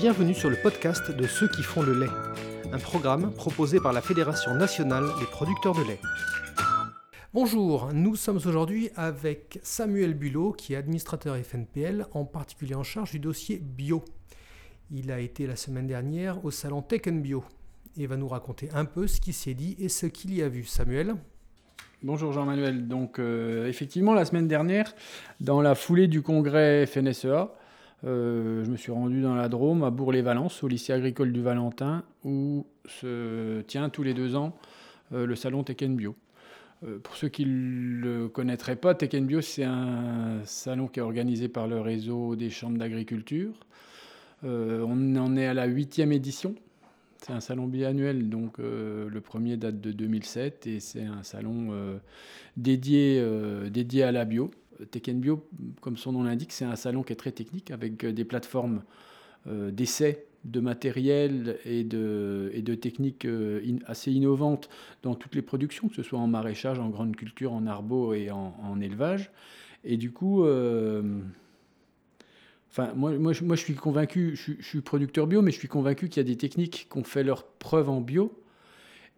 Bienvenue sur le podcast de ceux qui font le lait, un programme proposé par la Fédération nationale des producteurs de lait. Bonjour, nous sommes aujourd'hui avec Samuel Bulot, qui est administrateur FNPL, en particulier en charge du dossier bio. Il a été la semaine dernière au salon Tech Bio et va nous raconter un peu ce qui s'est dit et ce qu'il y a vu. Samuel Bonjour Jean-Manuel. Donc euh, effectivement, la semaine dernière, dans la foulée du congrès FNSEA, euh, je me suis rendu dans la Drôme, à Bourg-les-Valences, au lycée agricole du Valentin, où se tient tous les deux ans euh, le salon Tekken Bio. Euh, pour ceux qui ne le connaîtraient pas, Tekken Bio, c'est un salon qui est organisé par le réseau des chambres d'agriculture. on en est à la huitième édition. C'est un salon biannuel, donc le premier date de 2007 et c'est un salon dédié, dédié à la bio. Tekken Bio, comme son nom l'indique, c'est un salon qui est très technique avec euh, des plateformes euh, d'essai de matériel et de, et de techniques euh, assez innovantes dans toutes les productions, que ce soit en maraîchage, en grande culture, en arbo et en, élevage. Et du coup, enfin, moi, moi, je, moi, je suis convaincu, je, suis producteur bio, mais je suis convaincu qu'il y a des techniques qui ont fait leur preuve en bio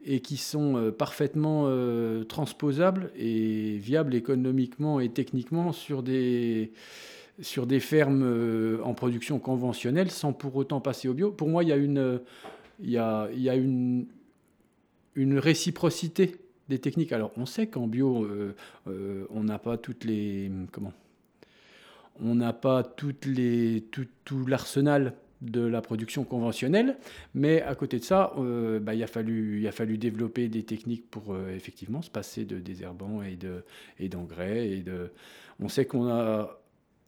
et qui sont euh, parfaitement euh, transposables et viables économiquement et techniquement sur des, sur des fermes euh, en production conventionnelle sans pour autant passer au bio. Pour moi, il y a une, il y a, il y a une, une réciprocité des techniques. Alors, on sait qu'en bio, on n'a pas toutes les... Comment on n'a pas les, tout, tout l'arsenal de la production conventionnelle. Mais à côté de ça, euh, bah, il, a fallu, a fallu développer des techniques pour euh, effectivement se passer de désherbants et, de, et d'engrais. On sait qu'on a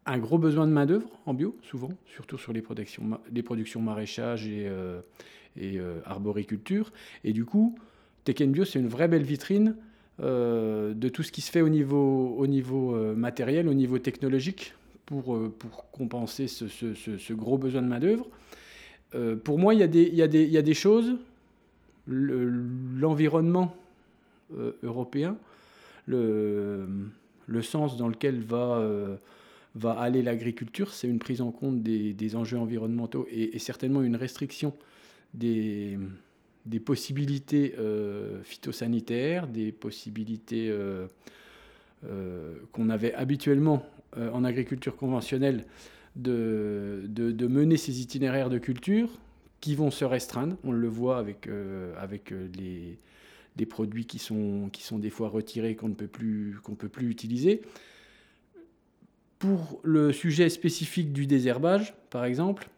un gros besoin de main-d'œuvre en bio, souvent, surtout sur les productions, maraîchage et, euh, arboriculture. Et du coup, Teken Bio, c'est une vraie belle vitrine de tout ce qui se fait au niveau matériel, au niveau technologique pour, euh, pour compenser ce, ce, gros besoin de main-d'œuvre. Euh, pour moi, il y, a des, il, y a des, il y a des choses, l'environnement euh, européen, le, le, sens dans lequel va, va aller l'agriculture, c'est une prise en compte des, des enjeux environnementaux et, certainement une restriction des, des possibilités phytosanitaires, des possibilités qu'on avait habituellement euh, en agriculture conventionnelle de, de, mener ces itinéraires de culture qui vont se restreindre. On le voit avec, euh, avec euh, les, des produits qui sont, qui sont des fois retirés qu'on ne peut plus, qu'on peut plus utiliser. Pour le sujet spécifique du désherbage, par exemple,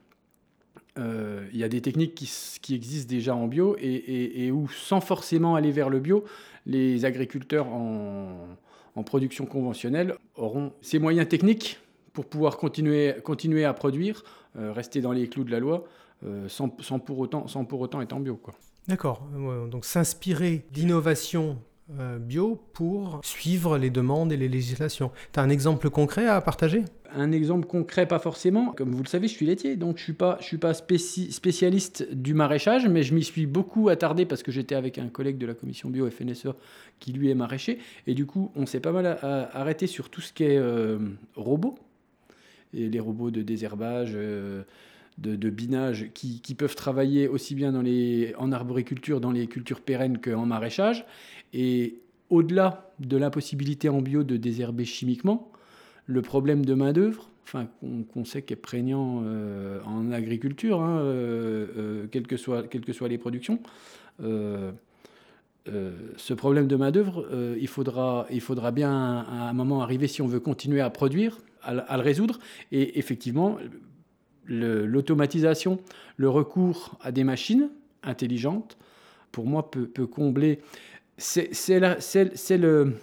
il y a des techniques qui, qui, existent déjà en bio et, et, et, où, sans forcément aller vers le bio, les agriculteurs en, en production conventionnelle auront ces moyens techniques pour pouvoir continuer, à produire, euh, rester dans les clous de la loi, euh, sans, sans, pour autant, sans pour autant être en bio. D'accord, donc s'inspirer d'innovations euh, bio pour suivre les demandes et les législations. Tu as un exemple concret à partager? Un exemple concret, pas forcément. Comme vous le savez, je suis laitier, donc je ne suis pas, je suis pas spécialiste du maraîchage, mais je m'y suis beaucoup attardé parce que j'étais avec un collègue de la commission bio FNSE qui lui est maraîcher. Et du coup, on s'est pas mal arrêté sur tout ce qui est euh, robots, et les robots de désherbage. Euh, de, binage qui, peuvent travailler aussi bien en arboriculture, dans les cultures pérennes qu'en maraîchage. Et au-delà de l'impossibilité en bio de désherber chimiquement, le problème de main-d'œuvre, enfin, qu'on sait qu'est prégnant euh, en agriculture, hein, euh, euh, quelles, que soient, les productions, ce problème de main-d'œuvre, il, faudra, il faudra bien à un moment arriver, si on veut continuer à produire, à le résoudre. Et effectivement, l'automatisation, le, recours à des machines intelligentes, pour moi, peut, combler. C'est le,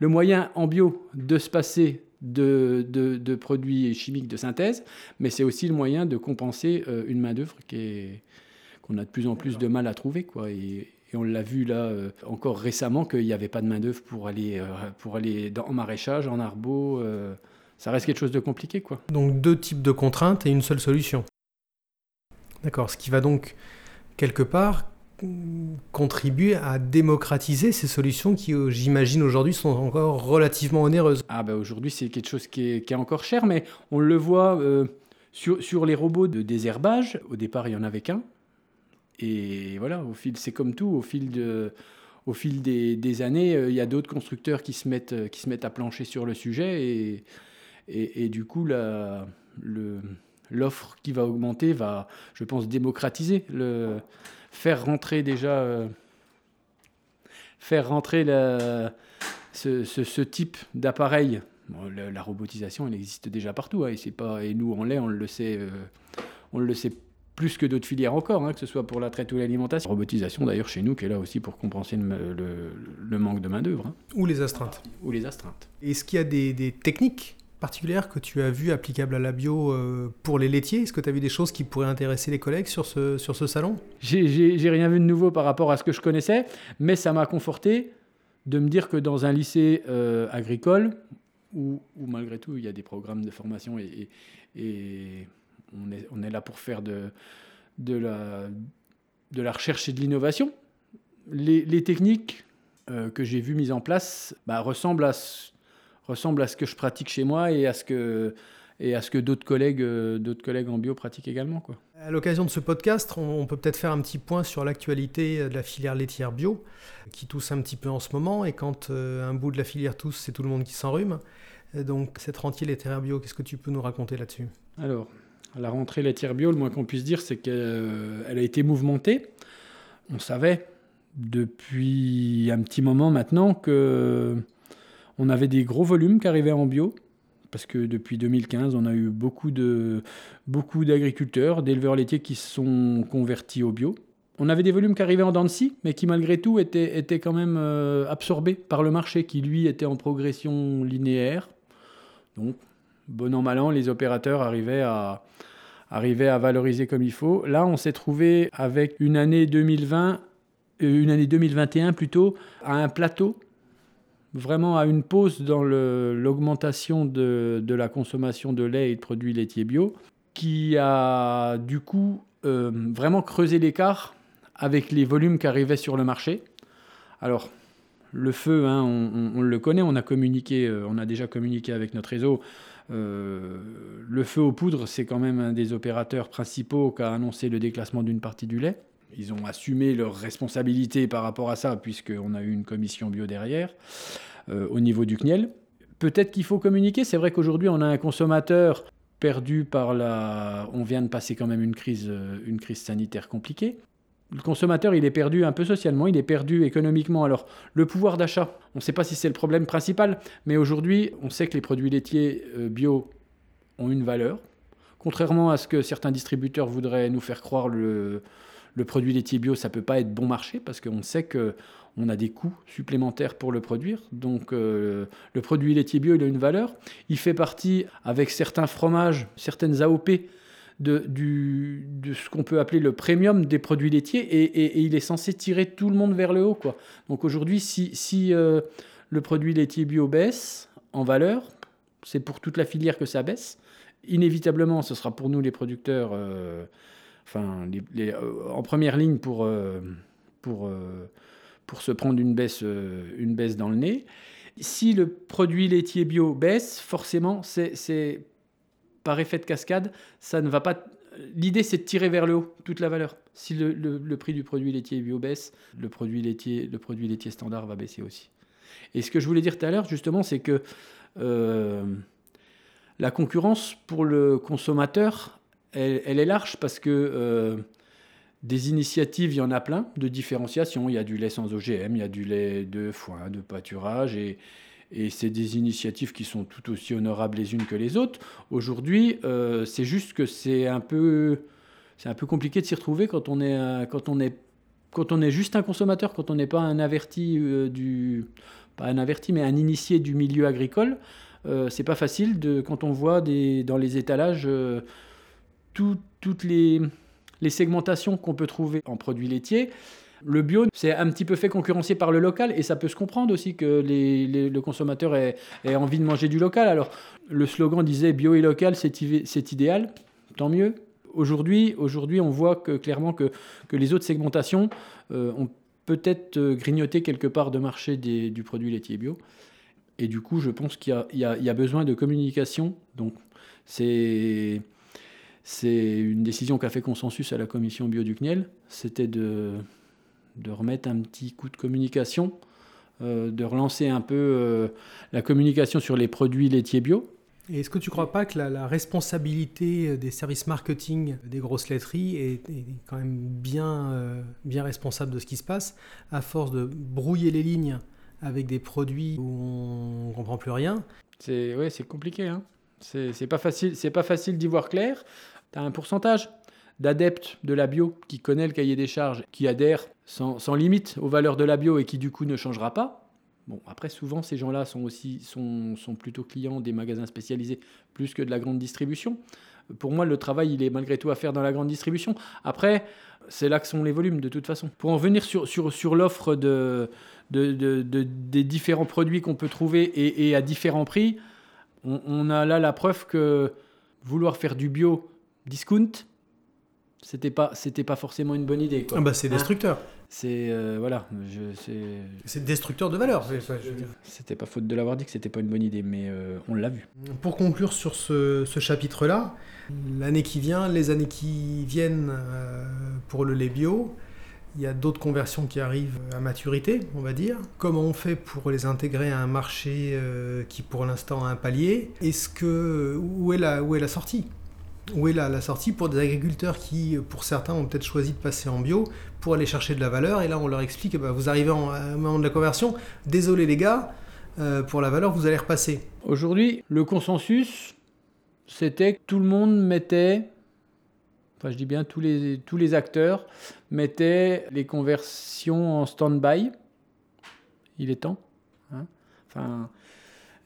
moyen en bio de se passer de, produits chimiques de synthèse, mais c'est aussi le moyen de compenser euh, une main-d'œuvre qu'on a de plus en plus de mal à trouver. Et, on l'a vu là euh, encore récemment qu'il n'y avait pas de main-d'œuvre pour aller, euh, en maraîchage, en arbo ça reste quelque chose de compliqué. Donc deux types de contraintes et une seule solution. D'accord, ce qui va donc quelque part contribuer à démocratiser ces solutions qui, euh, j'imagine, aujourd'hui sont encore relativement onéreuses. Ah ben aujourd'hui c'est quelque chose qui est, encore cher, mais on le voit euh, Sur, sur les robots de désherbage, au départ, il n'y en avait qu'un. Et voilà, au fil, c'est comme tout, au fil, de, au fil des, années, euh, il y a d'autres constructeurs qui se, mettent, qui se mettent à plancher sur le sujet. Et, et, et du coup, la, le, l'offre qui va augmenter va, je pense, démocratiser, le, faire rentrer déjà, euh, faire rentrer la, ce, ce, ce, type d'appareil. Bon, la, la, robotisation, elle existe déjà partout, hein, et c'est pas, et nous on l'est, on le sait, euh, on le sait plus que d'autres filières encore, hein, que ce soit pour la traite ou l'alimentation. Robotisation d'ailleurs chez nous qui est là aussi pour compenser le, le, le manque de main d'œuvre. Hein. Ou les astreintes. Ou les astreintes. Est-ce qu'il y a des, des techniques particulières que tu as vues applicables à la bio euh, pour les laitiers? Est-ce que tu as vu des choses qui pourraient intéresser les collègues sur ce, sur ce salon? J'ai rien vu de nouveau par rapport à ce que je connaissais, mais ça m'a conforté de me dire que dans un lycée euh, agricole, où, malgré tout il y a des programmes de formation et, et, on, est, on, est, là pour faire de, de, la, de la recherche et de l'innovation, les, les, techniques euh, que j'ai vues mises en place bah, ressemblent à ressemble à ce que je pratique chez moi et à ce que, et à ce que d'autres collègues, euh, d'autres collègues en bio pratiquent également. Quoi. À l'occasion de ce podcast, on peut peut-être faire un petit point sur l'actualité de la filière laitière bio, qui tousse un petit peu en ce moment, et quand euh, un bout de la filière tousse, c'est tout le monde qui s'enrhume. Donc cette rentrée laitière bio, qu'est-ce que tu peux nous raconter là-dessus? Alors, la rentrée laitière bio, le moins qu'on puisse dire, c'est qu'elle euh, a été mouvementée. On savait depuis un petit moment maintenant que on avait des gros volumes qui arrivaient en bio, parce que depuis 2015, on a eu beaucoup, de, beaucoup d'agriculteurs, d'éleveurs laitiers qui se sont convertis au bio. On avait des volumes qui arrivaient en dents de scie, mais qui malgré tout étaient, étaient quand même euh, absorbés par le marché, qui lui était en progression linéaire. Donc, bon an, mal an, les opérateurs arrivaient à, arrivaient à valoriser comme il faut. Là, on s'est trouvé avec une année 2020, euh, une année 2021 plutôt, à un plateau vraiment à une pause dans l'augmentation de, la consommation de lait et de produits laitiers bio, qui a du coup euh, vraiment creusé l'écart avec les volumes qui arrivaient sur le marché. Alors, le feu, hein, on, le connaît, on a communiqué, euh, on a déjà communiqué avec notre réseau. Euh, le feu aux poudres, c'est quand même un des opérateurs principaux qui a annoncé le déclassement d'une partie du lait. Ils ont assumé leurs responsabilités par rapport à ça, puisqu'on a eu une commission bio derrière, euh, au niveau du CNIEL. Peut-être qu'il faut communiquer. C'est vrai qu'aujourd'hui, on a un consommateur perdu par la. On vient de passer quand même une crise, euh, une crise sanitaire compliquée. Le consommateur, il est perdu un peu socialement, il est perdu économiquement. Alors, le pouvoir d'achat, on ne sait pas si c'est le problème principal, mais aujourd'hui, on sait que les produits laitiers euh, bio ont une valeur. Contrairement à ce que certains distributeurs voudraient nous faire croire, le, le produit laitier bio, ça peut pas être bon marché parce qu'on sait que on a des coûts supplémentaires pour le produire. Donc euh, le produit laitier bio, il a une valeur. Il fait partie, avec certains fromages, certaines AOP, de, ce qu'on peut appeler le premium des produits laitiers et, il est censé tirer tout le monde vers le haut. Quoi. Donc aujourd'hui, si, si euh, le produit laitier bio baisse en valeur, c'est pour toute la filière que ça baisse. Inévitablement, ce sera pour nous les producteurs. Euh, euh, en première ligne pour, euh, pour, euh, pour se prendre une baisse, une baisse dans le nez. Si le produit laitier bio baisse, forcément, c'est par effet de cascade, ça ne va pas. L'idée, c'est de tirer vers le haut toute la valeur. Si le, le, prix du produit laitier bio baisse, le produit laitier, le produit laitier standard va baisser aussi. Et ce que je voulais dire tout à l'heure, justement, c'est que la concurrence pour le consommateur, elle, est large parce que euh, des initiatives, il y en a plein de différenciation. Il y a du lait sans OGM, il y a du lait de foin, de pâturage, et, c'est des initiatives qui sont tout aussi honorables les unes que les autres. Aujourd'hui, euh, c'est juste que c'est un peu, c'est un peu compliqué de s'y retrouver quand on est, quand on est, quand on est juste un consommateur, quand on n'est pas un averti euh, du, pas un averti, mais un initié du milieu agricole. C'est pas facile de, quand on voit des, dans les étalages tout, toutes les, segmentations qu'on peut trouver en produits laitiers. Le bio, c'est un petit peu fait concurrencer par le local et ça peut se comprendre aussi que le consommateur ait, envie de manger du local. Alors, le slogan disait bio et local, c'est idéal, tant mieux. Aujourd'hui, aujourd'hui, on voit clairement que, les autres segmentations euh, ont peut-être euh, grignoté quelque part de marché du produit laitier bio. Et du coup, je pense qu'il y, y, a besoin de communication. Donc, c'est C'est une décision qu'a fait consensus à la commission bio du CNIEL. C'était de, de remettre un petit coup de communication, euh, de relancer un peu euh, la communication sur les produits laitiers bio. Et est-ce que tu ne crois pas que la, responsabilité des services marketing des grosses laiteries est, quand même bien, euh, bien responsable de ce qui se passe, à force de brouiller les lignes avec des produits où on ne comprend plus rien? C'est ouais, c'est compliqué. Hein. C'est pas facile, c'est pas facile d'y voir clair. Tu as un pourcentage d'adeptes de la bio qui connaît le cahier des charges, qui adhère sans, limite aux valeurs de la bio et qui du coup ne changera pas. Bon, après, souvent, ces gens-là sont aussi sont, sont, plutôt clients des magasins spécialisés plus que de la grande distribution. Pour moi, le travail, il est malgré tout à faire dans la grande distribution. Après, c'est là que sont les volumes, de toute façon. Pour en venir sur, sur, sur l'offre de, de, de, des différents produits qu'on peut trouver et, à différents prix, on, a là la preuve que vouloir faire du bio discount, c'était pas c'était pas forcément une bonne idée. Ah bah c'est hein destructeur. c'est euh, voilà, c'est destructeur de valeur. C'était pas faute de l'avoir dit que c'était pas une bonne idée, mais euh, on l'a vu. Pour conclure sur ce, ce chapitre-là, l'année qui vient, les années qui viennent euh, pour le lait bio, il y a d'autres conversions qui arrivent à maturité, on va dire. Comment on fait pour les intégrer à un marché qui pour l'instant a un palier? Est-ce que où est la où est la sortie? Où est la, la sortie pour des agriculteurs qui, pour certains, ont peut-être choisi de passer en bio pour aller chercher de la valeur. Et là, on leur explique, bah, vous arrivez en, au moment de la conversion, désolé les gars, euh, pour la valeur, vous allez repasser. Aujourd'hui, le consensus, c'était que tout le monde mettait, enfin je dis bien tous les, tous les acteurs, mettaient les conversions en stand-by. Il est temps. Hein enfin,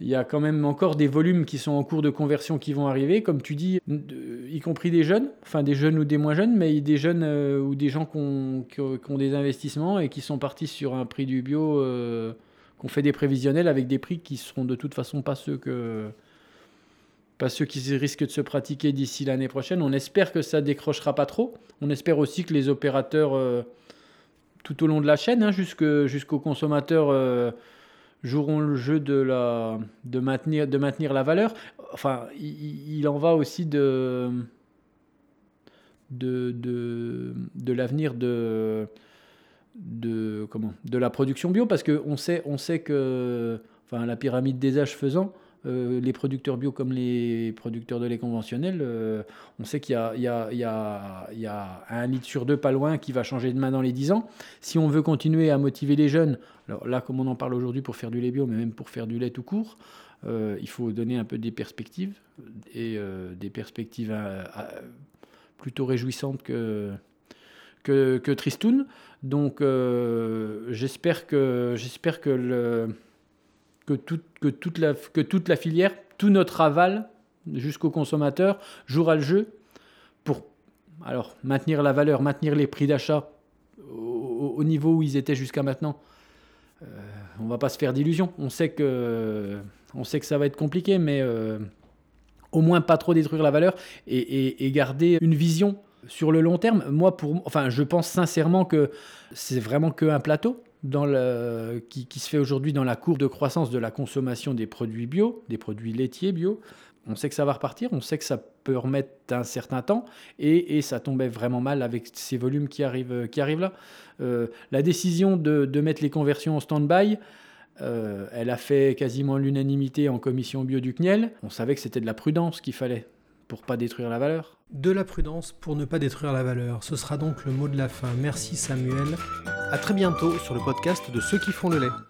il y a quand même encore des volumes qui sont en cours de conversion qui vont arriver, comme tu dis, y compris des jeunes, enfin des jeunes ou des moins jeunes, mais des jeunes euh, ou des gens qui ont, des investissements et qui sont partis sur un prix du bio, euh, qu'on fait des prévisionnels avec des prix qui seront de toute façon pas ceux qui risquent de se pratiquer d'ici l'année prochaine. On espère que ça décrochera pas trop. On espère aussi que les opérateurs euh, tout au long de la chaîne, hein, jusqu'aux consommateurs joueront le jeu de, la, de, maintenir, de maintenir la valeur. Enfin, il, en va aussi de, de, de, de l'avenir de, de, comment, de la production bio, parce qu'on sait, on sait que enfin, la pyramide des âges faisant, euh, les producteurs bio comme les producteurs de lait conventionnels, euh, on sait qu'il y, a, un litre sur deux pas loin qui va changer de main dans les 10 ans. Si on veut continuer à motiver les jeunes, là comme on en parle aujourd'hui pour faire du lait bio, mais même pour faire du lait tout court, euh, il faut donner un peu des perspectives, et des perspectives plutôt réjouissantes que, que. Donc j'espère que, j'espère que le que, que, toute la, que toute la filière, tout notre aval jusqu'au consommateur jouera le jeu pour alors, maintenir la valeur, maintenir les prix d'achat au, niveau où ils étaient jusqu'à maintenant. Euh, on va pas se faire d'illusions. On sait que on sait que ça va être compliqué, mais euh, au moins pas trop détruire la valeur et, et, garder une vision sur le long terme. Moi, pour, enfin, je pense sincèrement que c'est vraiment qu'un plateau qui, se fait aujourd'hui dans la courbe de croissance de la consommation des produits bio, des produits laitiers bio. On sait que ça va repartir, on sait que ça peut remettre un certain temps, et, ça tombait vraiment mal avec ces volumes qui arrivent, arrivent là. Euh, la décision de, de, mettre les conversions en stand-by, euh, elle a fait quasiment l'unanimité en commission bio du CNIEL. On savait que c'était de la prudence qu'il fallait pour pas détruire la valeur. De la prudence pour ne pas détruire la valeur. Ce sera donc le mot de la fin. Merci Samuel. À très bientôt sur le podcast de ceux qui font le lait.